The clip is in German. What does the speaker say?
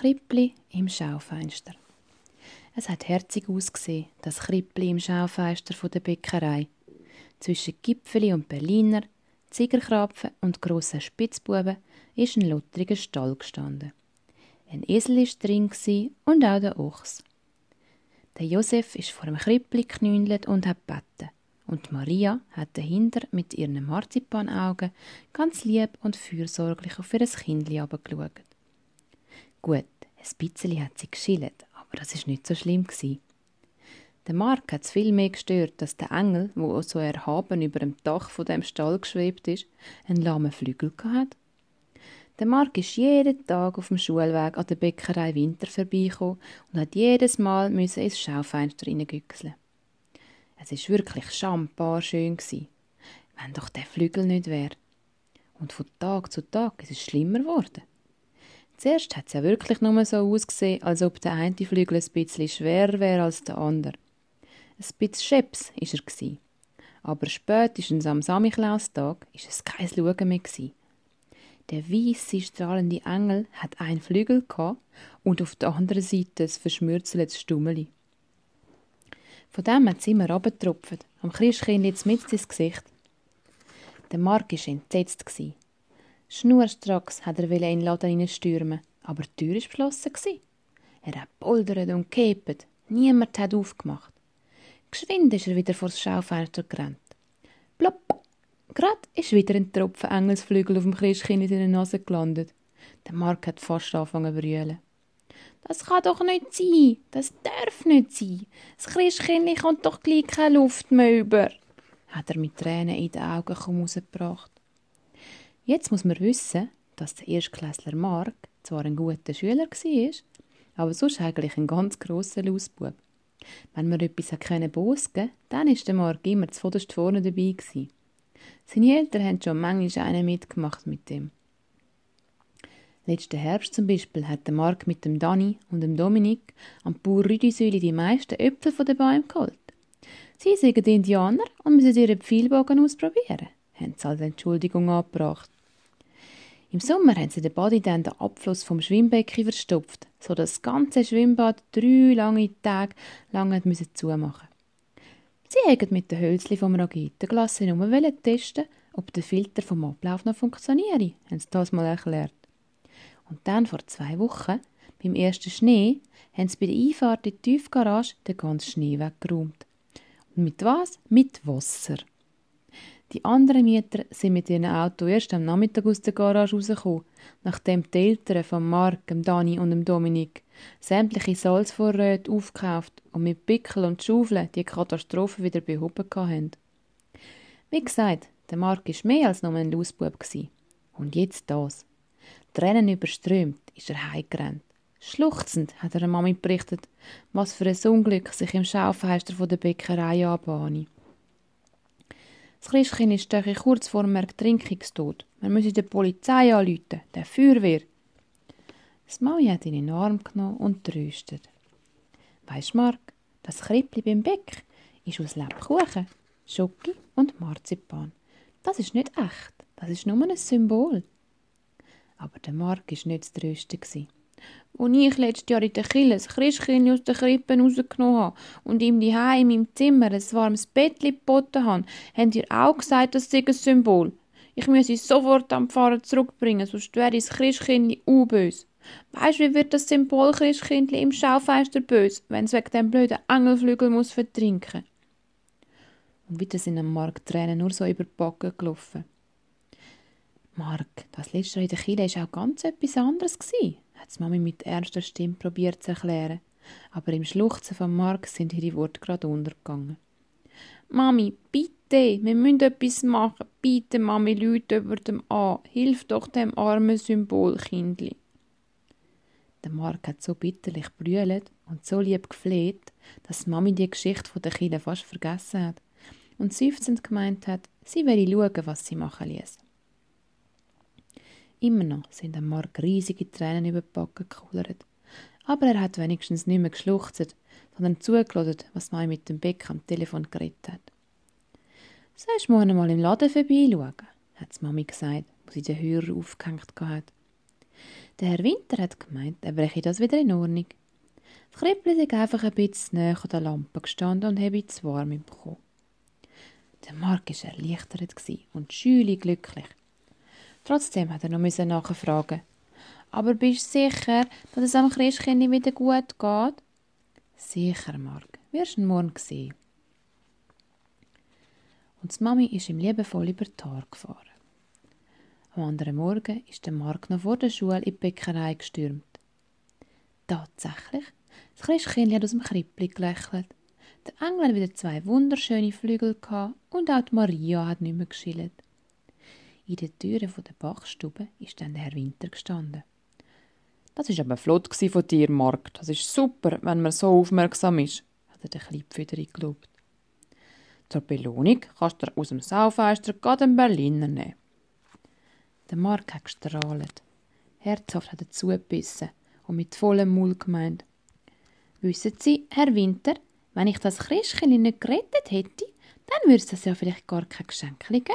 Krippli im Schaufenster. Es hat herzig ausgesehen, das Krippli im Schaufenster der Bäckerei. Zwischen Gipfeli und Berliner, Zigerkrapfen und grossen Spitzbuben ist ein lottriger Stall gestanden. Ein Esel war drin und auch der Ochs. Der Josef ist vor dem Krippli geknündelt und hat gebeten. Und Maria hat dahinter mit ihren Marzipanaugen ganz lieb und fürsorglich auf ihr Kindli herabgeschaut. Gut, ein bisschen hat sie geschillt, aber das ist nicht so schlimm gewesen. Der Mark hat es viel mehr gestört, dass der Engel, wo so erhaben über dem Dach von dem Stall geschwebt ist, einen lahmen Flügel hat. Der Mark ist jeden Tag auf dem Schulweg an der Bäckerei Winter vorbeigekommen und hat jedes Mal müssen ins Schaufenster hineingüchseln. Es ist wirklich schambar schön gsi, wenn doch der Flügel nicht wäre. Und von Tag zu Tag ist es schlimmer geworden. Zuerst hat es ja wirklich nur so ausgesehen, als ob der eine Flügel ein bisschen schwerer wäre als der andere. Ein bisschen scheps war er. Gewesen. Aber spätestens am Samichlaustag war es kein Schauen mehr. Gewesen. Der weisse, strahlende Engel hat einen Flügel und auf der anderen Seite ein verschmürzeltes Stummeli. Von dem hat es immer runtergetropft, am Christkind jetzt mit ins Gesicht. Der Mark war entsetzt. Schnurstracks hat er in den Laden hineinstürmen, aber die Tür war geschlossen. Er hat poldert und gehebt, niemand hat aufgemacht. Geschwind ist er wieder vor das Schaufenster gerannt. Plopp! Grad ist wieder ein Tropfen Engelsflügel auf dem Christkind in seiner Nase gelandet. Der Mark hat fast angefangen zu brüllen. Das kann doch nicht sein. Das darf nicht sein. Das Christkind kommt doch gleich keine Luft mehr über, hat er mit Tränen in den Augen rausgebracht. Jetzt muss man wissen, dass der Erstklässler Mark zwar ein guter Schüler war, aber sonst eigentlich ein ganz grosser Lausbub. Wenn man etwas können bosgen dann ist der Mark immer zuvorderst vorne dabei. Seine Eltern haben schon manchmal einen mitgemacht mit dem. Letzten Herbst zum Beispiel hat der Mark mit dem Dani und dem Dominik am Bauer Rüdisüli die meisten Äpfel von den Bäumen geholt. Sie sind Indianer und müssen ihre Pfeilbogen ausprobieren, haben sie als Entschuldigung angebracht. Im Sommer haben sie den Body dann den Abfluss vom Schwimmbecken verstopft, so dass das ganze Schwimmbad drei lange Tage lang müssen zumachen. Sie haben mit den Hölzli vom Raketenglas nur testen, ob der Filter vom Ablauf noch funktioniert, haben sie das mal erklärt. Und dann vor zwei Wochen, beim ersten Schnee, haben sie bei der Einfahrt in die Tiefgarage den ganzen Schnee weggeräumt. Und mit was? Mit Wasser. Die anderen Mieter sind mit ihrem Auto erst am Nachmittag aus der Garage rausgekommen, nachdem die Eltern von Mark, dem Dani und dem Dominik sämtliche Salzvorräte aufgekauft und mit Pickel und Schaufeln die Katastrophe wieder behoben haben. Wie gesagt, der Mark war mehr als nur ein Lausbub. Und jetzt das. Tränen überströmt ist er heimgerannt. Schluchzend hat er Mami berichtet, was für ein Unglück sich im Schaufenster der Bäckerei anbahne. Das Christkind ist kurz vor dem Ertrinkungstod. Wir müssen die Polizei anrufen, der Feuerwehr. Das Mami hat ihn in den Arm genommen und tröstet. Weisst Mark, das Krippli beim Bäck ist aus Lebkuchen, Schoki und Marzipan. Das ist nicht echt, das ist nur ein Symbol. Aber der Mark war nicht zu trösten. Als ich letztes Jahr in der Kille das Christkind aus der Krippe rausgenommen habe und ihm die in meinem Zimmer ein warmes Bettchen geboten habe, habt ihr auch gesagt, das sei ein Symbol. Ich muss es sofort am Pfarrer zurückbringen, sonst wäre das Christkind böse. Weißt du, wie wird das Symbol Christkind im Schaufenster böse, wenn es wegen dem blöden Engelflügel muss vertrinken? Und wieder sind am Mark Tränen nur so über die Backen gelaufen. Mark, das letzte Jahr in der Kirche war auch ganz etwas anderes, hat die Mami mit ernster Stimme probiert zu erklären. Aber im Schluchzen von Mark sind ihre Worte gerade untergegangen. Mami, bitte, wir müssen etwas machen. Bitte, Mami, Leute über dem an. Hilf doch dem armen Symbolkindli. Der Mark hat so bitterlich brüllt und so lieb gefleht, dass Mami die Geschichte von der Kille fast vergessen hat und seufzend gemeint hat, sie werde schauen, was sie machen ließ. Immer noch sind am Mark riesige Tränen über die Backen gekullert. Aber er hat wenigstens nicht mehr geschluchzt, sondern zugelassen, was Mai mit dem Beck am Telefon geredet hat. Sollst morgen mal im Laden vorbeischauen, hat Mami gesagt, wo sie den Hörer aufgehängt hat. Der Herr Winter hat gemeint, er breche das wieder in Ordnung. Das Krippli ist einfach ein bisschen näher an der Lampe gestanden und habe es warm bekommen. Der Mark war erleichtert und schüli glücklich. Trotzdem hat er noch nachfragen. Aber bist du sicher, dass es am Christkind wieder gut geht? Sicher, Mark. Wirst du morgen sehen. Und die Mami ist ihm liebevoll über die Tar gefahren. Am anderen Morgen ist der Mark noch vor der Schule in die Bäckerei gestürmt. Tatsächlich, das Christkind hat aus dem Krippli gelächelt. Der Engel hat wieder zwei wunderschöne Flügel gehabt und auch die Maria hat nicht mehr geschillt. In der Türe der Bachstube ist dann der Herr Winter gestanden. Das ist aber flott von dir, Mark. Das ist super, wenn man so aufmerksam ist, hat er der Kleipfüderin gelobt. Zur Belohnung kannst du aus dem Saufenster gerade einen Berliner nehmen. Der Mark hat gestrahlt. Herzhaft hat er zugebissen und mit vollem Mund gemeint. Wissen Sie, Herr Winter, wenn ich das Christchen nicht gerettet hätte, dann würde es das ja vielleicht gar kein Geschenk geben.